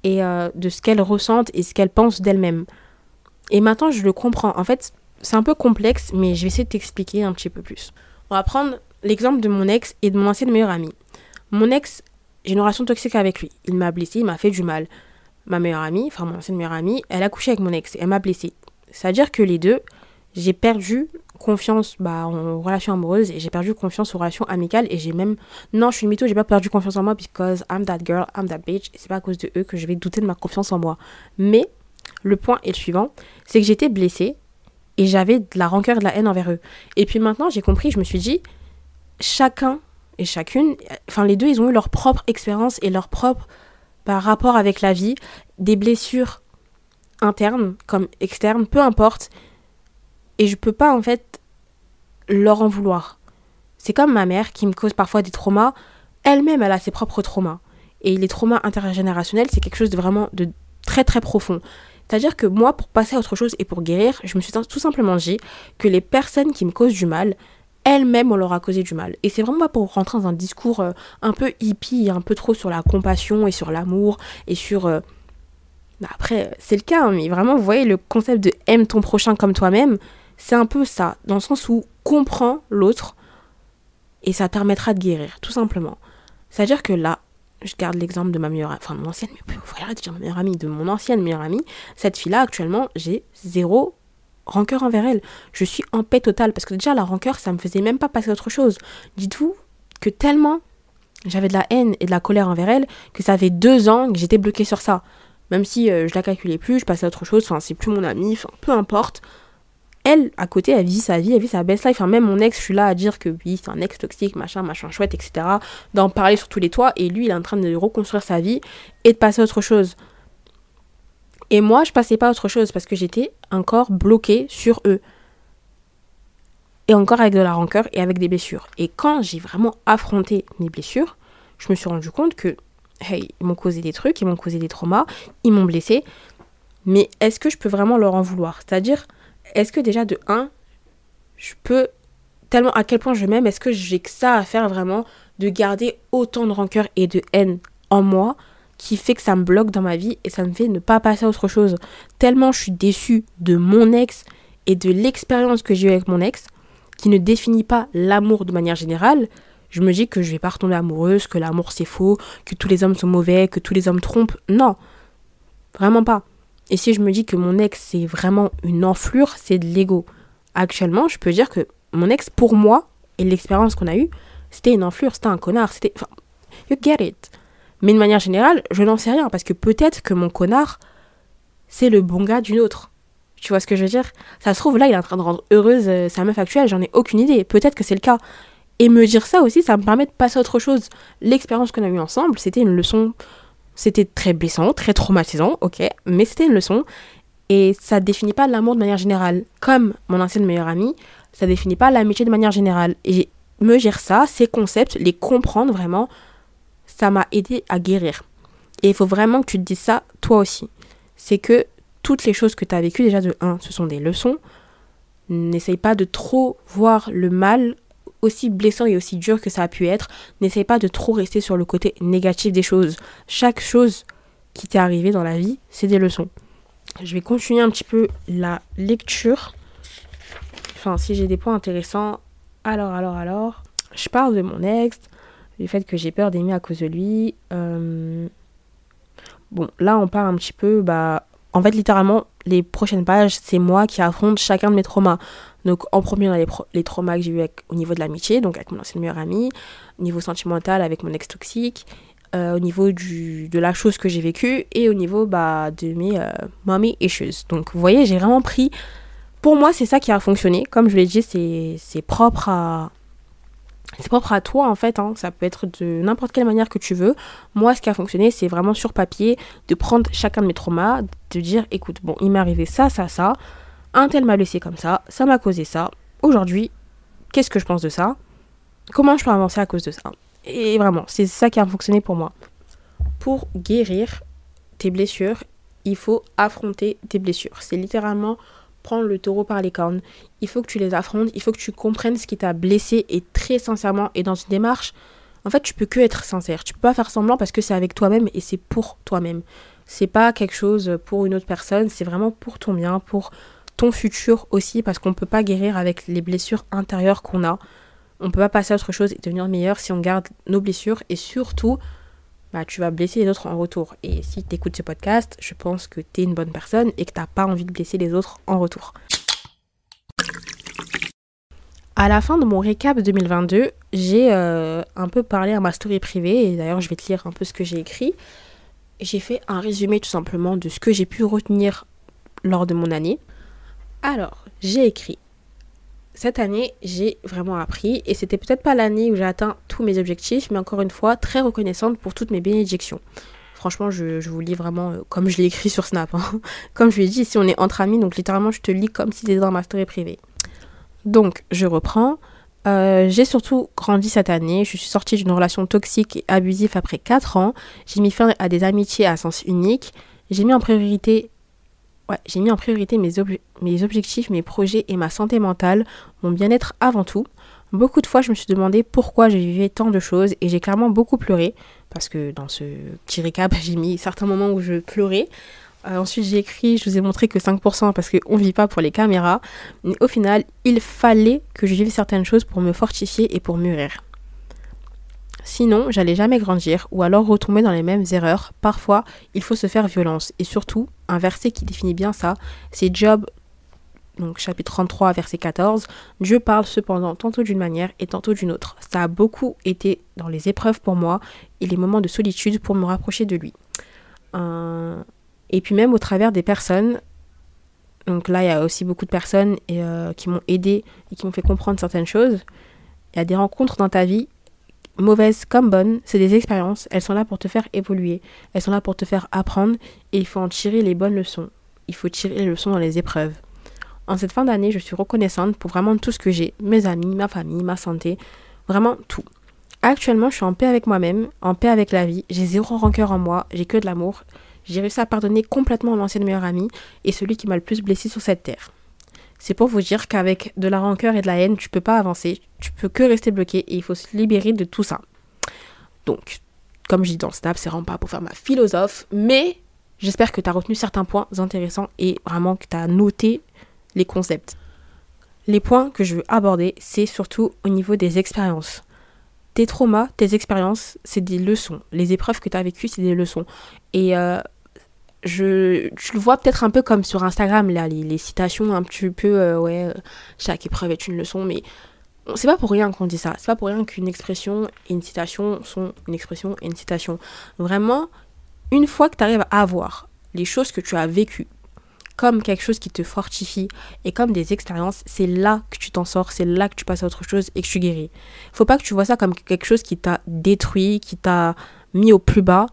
et euh, de ce qu'elles ressentent et ce qu'elles pensent d'elles-mêmes. Et maintenant, je le comprends. En fait, c'est un peu complexe, mais je vais essayer de t'expliquer un petit peu plus. On va prendre l'exemple de mon ex et de mon ancienne meilleure amie. Mon ex, j'ai une relation toxique avec lui. Il m'a blessé, il m'a fait du mal. Ma meilleure amie, enfin mon ancienne meilleure amie, elle a couché avec mon ex et elle m'a blessé. C'est-à-dire que les deux, j'ai perdu confiance bah, en relation amoureuse et j'ai perdu confiance en relation amicale et j'ai même non je suis mytho j'ai pas perdu confiance en moi because I'm that girl I'm that bitch et c'est pas à cause de eux que je vais douter de ma confiance en moi. Mais le point est le suivant c'est que j'étais blessée et j'avais de la rancœur et de la haine envers eux. Et puis maintenant j'ai compris je me suis dit chacun et chacune enfin les deux ils ont eu leur propre expérience et leur propre bah, rapport avec la vie des blessures internes comme externes peu importe et je peux pas en fait leur en vouloir. C'est comme ma mère qui me cause parfois des traumas. Elle-même, elle a ses propres traumas. Et les traumas intergénérationnels, c'est quelque chose de vraiment de très très profond. C'est-à-dire que moi, pour passer à autre chose et pour guérir, je me suis tout simplement dit que les personnes qui me causent du mal, elles-mêmes, on leur a causé du mal. Et c'est vraiment pas pour rentrer dans un discours euh, un peu hippie, un peu trop sur la compassion et sur l'amour et sur... Euh, bah, après, c'est le cas, hein, mais vraiment, vous voyez le concept de aime ton prochain comme toi-même, c'est un peu ça, dans le sens où comprends l'autre et ça permettra de guérir, tout simplement. C'est-à-dire que là, je garde l'exemple de ma meilleure enfin mon ancienne, dire ma meilleure amie, de mon ancienne meilleure amie, cette fille-là, actuellement, j'ai zéro rancœur envers elle. Je suis en paix totale parce que déjà la rancœur, ça me faisait même pas passer à autre chose. Dites-vous que tellement j'avais de la haine et de la colère envers elle que ça fait deux ans que j'étais bloquée sur ça. Même si euh, je la calculais plus, je passais à autre chose, enfin c'est plus mon amie, enfin peu importe elle, à côté, elle vit sa vie, elle vit sa best life. Enfin, même mon ex, je suis là à dire que oui, c'est un ex toxique, machin, machin chouette, etc. D'en parler sur tous les toits. Et lui, il est en train de reconstruire sa vie et de passer à autre chose. Et moi, je passais pas à autre chose parce que j'étais encore bloquée sur eux. Et encore avec de la rancœur et avec des blessures. Et quand j'ai vraiment affronté mes blessures, je me suis rendu compte que, hey, ils m'ont causé des trucs, ils m'ont causé des traumas, ils m'ont blessé. Mais est-ce que je peux vraiment leur en vouloir? C'est-à-dire, est-ce que déjà de 1, je peux, tellement à quel point je m'aime, est-ce que j'ai que ça à faire vraiment de garder autant de rancœur et de haine en moi qui fait que ça me bloque dans ma vie et ça me fait ne pas passer à autre chose? Tellement je suis déçue de mon ex et de l'expérience que j'ai eue avec mon ex, qui ne définit pas l'amour de manière générale, je me dis que je vais pas retomber amoureuse, que l'amour c'est faux, que tous les hommes sont mauvais, que tous les hommes trompent. Non, vraiment pas. Et si je me dis que mon ex, c'est vraiment une enflure, c'est de l'ego. Actuellement, je peux dire que mon ex, pour moi, et l'expérience qu'on a eue, c'était une enflure, c'était un connard, c'était... Enfin, you get it. Mais de manière générale, je n'en sais rien, parce que peut-être que mon connard, c'est le bon gars d'une autre. Tu vois ce que je veux dire? Ça se trouve, là, il est en train de rendre heureuse euh, sa meuf actuelle, j'en ai aucune idée. Peut-être que c'est le cas. Et me dire ça aussi, ça me permet de passer à autre chose. L'expérience qu'on a eue ensemble, c'était une leçon c'était très blessant, très traumatisant, ok, mais c'était une leçon. Et ça définit pas l'amour de manière générale. Comme mon ancienne meilleure amie, ça définit pas l'amitié de manière générale. Et me dire ça, ces concepts, les comprendre vraiment, ça m'a aidé à guérir. Et il faut vraiment que tu te dises ça toi aussi. C'est que toutes les choses que tu as vécues déjà de 1, ce sont des leçons. N'essaye pas de trop voir le mal aussi blessant et aussi dur que ça a pu être, n'essaye pas de trop rester sur le côté négatif des choses. Chaque chose qui t'est arrivée dans la vie, c'est des leçons. Je vais continuer un petit peu la lecture. Enfin, si j'ai des points intéressants. Alors, alors, alors. Je parle de mon ex, du fait que j'ai peur d'aimer à cause de lui. Euh, bon, là, on parle un petit peu, bah, en fait, littéralement, les prochaines pages, c'est moi qui affronte chacun de mes traumas. Donc, en premier, les, traumas que j'ai eu au niveau de l'amitié, donc avec mon ancienne meilleure amie, au niveau sentimental avec mon ex toxique, euh, au niveau de la chose que j'ai vécue et au niveau bah, de mes euh, mommy issues. Donc, vous voyez, j'ai vraiment pris. Pour moi, c'est ça qui a fonctionné. Comme je l'ai dit, c'est propre à. C'est propre à toi en fait, hein. ça peut être de n'importe quelle manière que tu veux. Moi, ce qui a fonctionné, c'est vraiment sur papier de prendre chacun de mes traumas, de dire écoute, bon, il m'est arrivé ça, ça, ça un tel m'a laissé comme ça, ça m'a causé ça. Aujourd'hui, qu'est-ce que je pense de ça, comment je peux avancer à cause de ça? Et vraiment, c'est ça qui a fonctionné pour moi. Pour guérir tes blessures, il faut affronter tes blessures. C'est littéralement prendre le taureau par les cornes. Il faut que tu les affrontes, il faut que tu comprennes ce qui t'a blessé et très sincèrement et dans une démarche, en fait, tu peux que être sincère. Tu peux pas faire semblant parce que c'est avec toi-même et c'est pour toi-même. C'est pas quelque chose pour une autre personne, c'est vraiment pour ton bien, pour ton futur aussi parce qu'on peut pas guérir avec les blessures intérieures qu'on a. On peut pas passer à autre chose et devenir meilleur si on garde nos blessures et surtout bah, tu vas blesser les autres en retour. Et si tu écoutes ce podcast, je pense que tu es une bonne personne et que tu n'as pas envie de blesser les autres en retour. À la fin de mon récap 2022, j'ai euh, un peu parlé à ma story privée, et d'ailleurs je vais te lire un peu ce que j'ai écrit. J'ai fait un résumé tout simplement de ce que j'ai pu retenir lors de mon année. Alors, j'ai écrit cette année, j'ai vraiment appris et c'était peut-être pas l'année où j'ai atteint tous mes objectifs, mais encore une fois, très reconnaissante pour toutes mes bénédictions. Franchement, je, vous lis vraiment euh, comme je l'ai écrit sur Snap. Hein. Comme je lui ai dit, si on est entre amis, donc littéralement, je te lis comme si tu étais dans ma story privée. Donc, je reprends. Euh, j'ai surtout grandi cette année. Je suis sortie d'une relation toxique et abusive après 4 ans. J'ai mis fin à des amitiés à sens unique. J'ai mis en priorité j'ai mis en priorité mes, objectifs, mes projets et ma santé mentale, mon bien-être avant tout. Beaucoup de fois, je me suis demandé pourquoi je vivais tant de choses et j'ai clairement beaucoup pleuré parce que dans ce petit récap, j'ai mis certains moments où je pleurais. Euh, ensuite, j'ai écrit, je vous ai montré que 5% parce qu'on ne vit pas pour les caméras. Mais au final, il fallait que je vive certaines choses pour me fortifier et pour mûrir. Sinon, j'allais jamais grandir ou alors retomber dans les mêmes erreurs. Parfois, il faut se faire violence. Et surtout, un verset qui définit bien ça, c'est Job, donc chapitre 33, verset 14. Dieu parle cependant tantôt d'une manière et tantôt d'une autre. Ça a beaucoup été dans les épreuves pour moi et les moments de solitude pour me rapprocher de lui. Euh, et puis même au travers des personnes. Donc là, il y a aussi beaucoup de personnes euh, qui m'ont aidé et qui m'ont fait comprendre certaines choses. Il y a des rencontres dans ta vie mauvaises comme bonnes, c'est des expériences, elles sont là pour te faire évoluer, elles sont là pour te faire apprendre et il faut en tirer les bonnes leçons. Il faut tirer les leçons dans les épreuves. En cette fin d'année, je suis reconnaissante pour vraiment tout ce que j'ai, mes amis, ma famille, ma santé, vraiment tout. Actuellement, je suis en paix avec moi-même, en paix avec la vie, j'ai zéro rancœur en moi, j'ai que de l'amour. J'ai réussi à pardonner complètement mon ancienne meilleure amie et celui qui m'a le plus blessé sur cette terre. C'est pour vous dire qu'avec de la rancœur et de la haine, tu peux pas avancer, tu peux que rester bloqué et il faut se libérer de tout ça. Donc, comme je dis dans le snap, c'est vraiment pas pour faire ma philosophe, mais j'espère que tu as retenu certains points intéressants et vraiment que tu as noté les concepts. Les points que je veux aborder, c'est surtout au niveau des expériences. Tes traumas, tes expériences, c'est des leçons. Les épreuves que tu as vécues, c'est des leçons. Et euh, je, tu le vois peut-être un peu comme sur Instagram, là, les, citations un petit peu, euh, ouais, euh, chaque épreuve est une leçon, mais c'est pas pour rien qu'on dit ça. C'est pas pour rien qu'une expression et une citation sont une expression et une citation. Vraiment, une fois que tu arrives à avoir les choses que tu as vécues comme quelque chose qui te fortifie et comme des expériences, c'est là que tu t'en sors, c'est là que tu passes à autre chose et que tu guéris. Faut pas que tu vois ça comme quelque chose qui t'a détruit, qui t'a mis au plus bas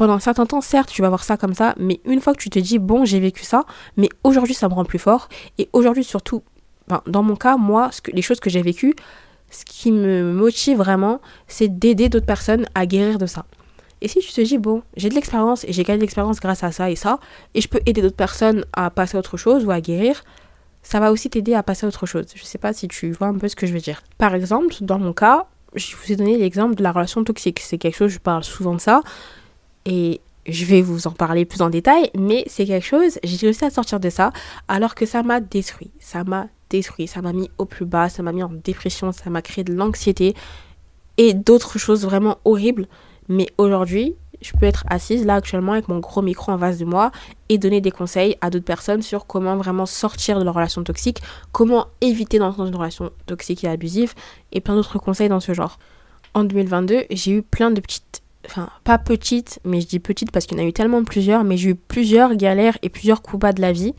pendant un certain temps, certes, tu vas voir ça comme ça, mais une fois que tu te dis, bon, j'ai vécu ça, mais aujourd'hui, ça me rend plus fort. Et aujourd'hui, surtout, dans mon cas, moi, les choses que j'ai vécues, ce qui me motive vraiment, c'est d'aider d'autres personnes à guérir de ça. Et si tu te dis, bon, j'ai de l'expérience et j'ai gagné de l'expérience grâce à ça et ça, et je peux aider d'autres personnes à passer à autre chose ou à guérir, ça va aussi t'aider à passer à autre chose. Je sais pas si tu vois un peu ce que je veux dire. Par exemple, dans mon cas, je vous ai donné l'exemple de la relation toxique. C'est quelque chose, je parle souvent de ça et je vais vous en parler plus en détail, mais c'est quelque chose, j'ai réussi à sortir de ça alors que ça m'a détruit. Ça m'a détruit, ça m'a mis au plus bas, ça m'a mis en dépression, ça m'a créé de l'anxiété et d'autres choses vraiment horribles. Mais aujourd'hui, je peux être assise là actuellement avec mon gros micro en face de moi et donner des conseils à d'autres personnes sur comment vraiment sortir de leur relation toxique, comment éviter d'entrer dans une relation toxique et abusive et plein d'autres conseils dans ce genre. En 2022, j'ai eu plein de petites enfin pas petite, mais je dis petite parce qu'il y en a eu tellement plusieurs, mais j'ai eu plusieurs galères et plusieurs coups bas de la vie.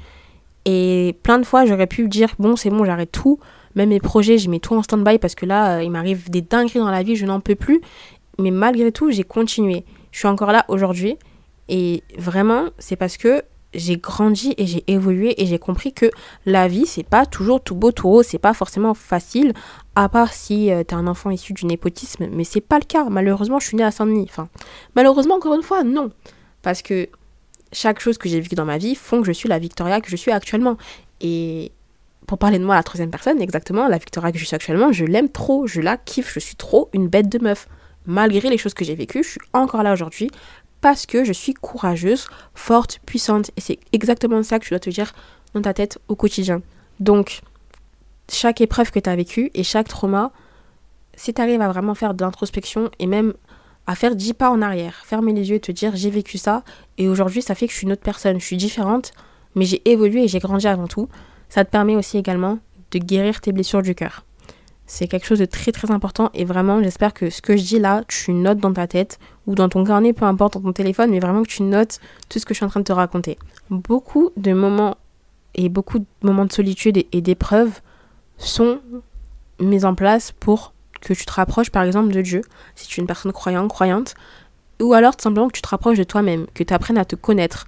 Et plein de fois, j'aurais pu dire, bon, c'est bon, j'arrête tout. Même mes projets, je mets tout en stand-by parce que là, euh, il m'arrive des dingueries dans la vie, je n'en peux plus. Mais malgré tout, j'ai continué. Je suis encore là aujourd'hui. Et vraiment, c'est parce que j'ai grandi et j'ai évolué et j'ai compris que la vie, c'est pas toujours tout beau, tout rose, c'est pas forcément facile, à part si tu euh, t'es un enfant issu du népotisme, mais c'est pas le cas. Malheureusement, je suis née à Saint-Denis. Enfin, malheureusement, encore une fois, non. Parce que chaque chose que j'ai vécue dans ma vie font que je suis la Victoria que je suis actuellement. Et pour parler de moi à la troisième personne, exactement, la Victoria que je suis actuellement, je l'aime trop, je la kiffe, je suis trop une bête de meuf. Malgré les choses que j'ai vécues, je suis encore là aujourd'hui parce que je suis courageuse, forte, puissante. Et c'est exactement ça que tu dois te dire dans ta tête au quotidien. Donc, chaque épreuve que tu as vécue et chaque trauma, si tu arrives à vraiment faire de l'introspection et même à faire 10 pas en arrière, fermer les yeux et te dire j'ai vécu ça et aujourd'hui ça fait que je suis une autre personne, je suis différente, mais j'ai évolué et j'ai grandi avant tout, ça te permet aussi également de guérir tes blessures du cœur. C'est quelque chose de très très important et vraiment j'espère que ce que je dis là, tu notes dans ta tête ou dans ton carnet, peu importe, dans ton téléphone, mais vraiment que tu notes tout ce que je suis en train de te raconter. Beaucoup de moments et beaucoup de moments de solitude et d'épreuves sont mis en place pour que tu te rapproches par exemple de Dieu, si tu es une personne croyante, croyante, ou alors tout simplement que tu te rapproches de toi-même, que tu apprennes à te connaître.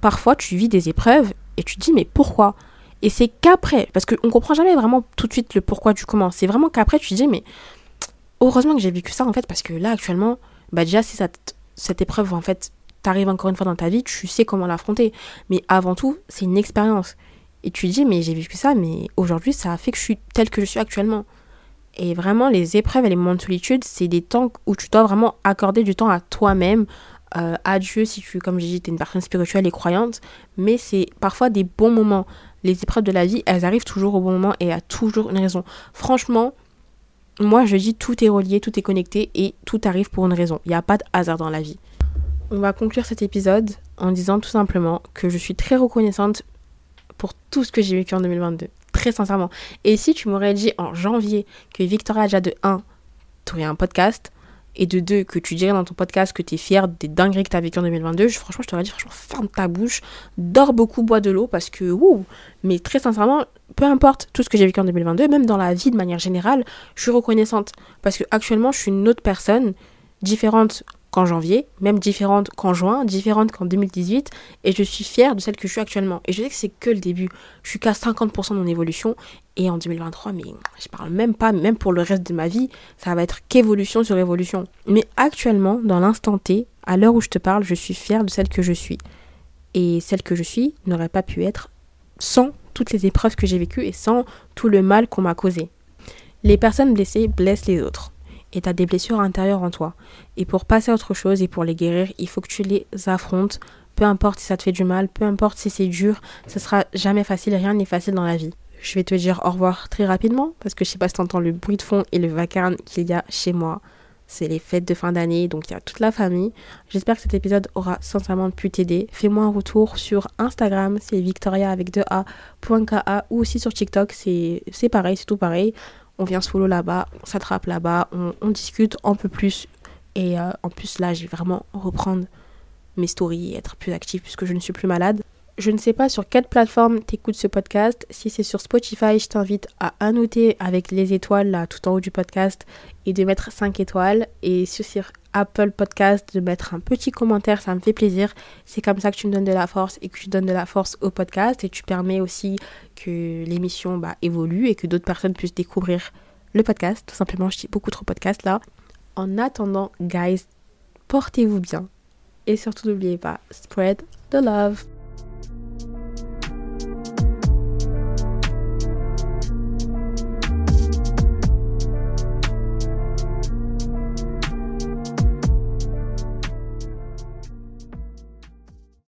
Parfois tu vis des épreuves et tu te dis mais pourquoi? Et c'est qu'après, parce qu'on ne comprend jamais vraiment tout de suite le pourquoi du comment, c'est vraiment qu'après tu te dis mais heureusement que j'ai vécu ça en fait, parce que là actuellement, bah déjà si cette, cette épreuve en fait t'arrive encore une fois dans ta vie, tu sais comment l'affronter. Mais avant tout, c'est une expérience. Et tu te dis, mais j'ai vécu ça, mais aujourd'hui, ça a fait que je suis telle que je suis actuellement. Et vraiment, les épreuves et les moments de solitude, c'est des temps où tu dois vraiment accorder du temps à toi-même, euh, à Dieu, si tu, comme j'ai dit, tu es une personne spirituelle et croyante. Mais c'est parfois des bons moments. Les épreuves de la vie, elles arrivent toujours au bon moment et à toujours une raison. Franchement, moi, je dis tout est relié, tout est connecté et tout arrive pour une raison. Il n'y a pas de hasard dans la vie. On va conclure cet épisode en disant tout simplement que je suis très reconnaissante pour tout ce que j'ai vécu en 2022. Très sincèrement. Et si tu m'aurais dit en janvier que Victoria déjà de 1, tu aurais un podcast, et de 2, que tu dirais dans ton podcast que tu es fier des dingueries que tu as vécu en 2022, franchement, je t'aurais dit, franchement, ferme ta bouche, dors beaucoup, bois de l'eau, parce que, ouh, mais très sincèrement, peu importe tout ce que j'ai vécu en 2022, même dans la vie de manière générale, je suis reconnaissante. Parce que actuellement, je suis une autre personne, différente qu'en janvier, même différente qu'en juin, différente qu'en 2018, et je suis fière de celle que je suis actuellement. Et je sais que c'est que le début. Je suis qu'à 50% de mon évolution, et en 2023, mais je parle même pas, même pour le reste de ma vie, ça va être qu'évolution sur évolution. Mais actuellement, dans l'instant T, à l'heure où je te parle, je suis fière de celle que je suis. Et celle que je suis n'aurait pas pu être sans toutes les épreuves que j'ai vécues et sans tout le mal qu'on m'a causé. Les personnes blessées blessent les autres et tu des blessures intérieures en toi. Et pour passer à autre chose et pour les guérir, il faut que tu les affrontes. Peu importe si ça te fait du mal, peu importe si c'est dur, ce sera jamais facile, rien n'est facile dans la vie. Je vais te dire au revoir très rapidement parce que je sais pas si entends le bruit de fond et le vacarme qu'il y a chez moi. C'est les fêtes de fin d'année, donc il y a toute la famille. J'espère que cet épisode aura sincèrement pu t'aider. Fais-moi un retour sur Instagram, c'est victoria avec 2a.ka ou aussi sur TikTok, c'est pareil, c'est tout pareil on vient se follow là-bas, on s'attrape là-bas, on, discute un peu plus. Et euh, en plus, là, j'ai vraiment reprendre mes stories et être plus active puisque je ne suis plus malade. Je ne sais pas sur quelle plateforme t'écoutes ce podcast. Si c'est sur Spotify, je t'invite à annoter avec les étoiles là tout en haut du podcast et de mettre 5 étoiles. Et sur Apple Podcast, de mettre un petit commentaire, ça me fait plaisir. C'est comme ça que tu me donnes de la force et que tu donnes de la force au podcast et tu permets aussi que l'émission bah, évolue et que d'autres personnes puissent découvrir le podcast. Tout simplement, je dis beaucoup trop podcast là. En attendant, guys, portez-vous bien. Et surtout, n'oubliez pas, spread the love.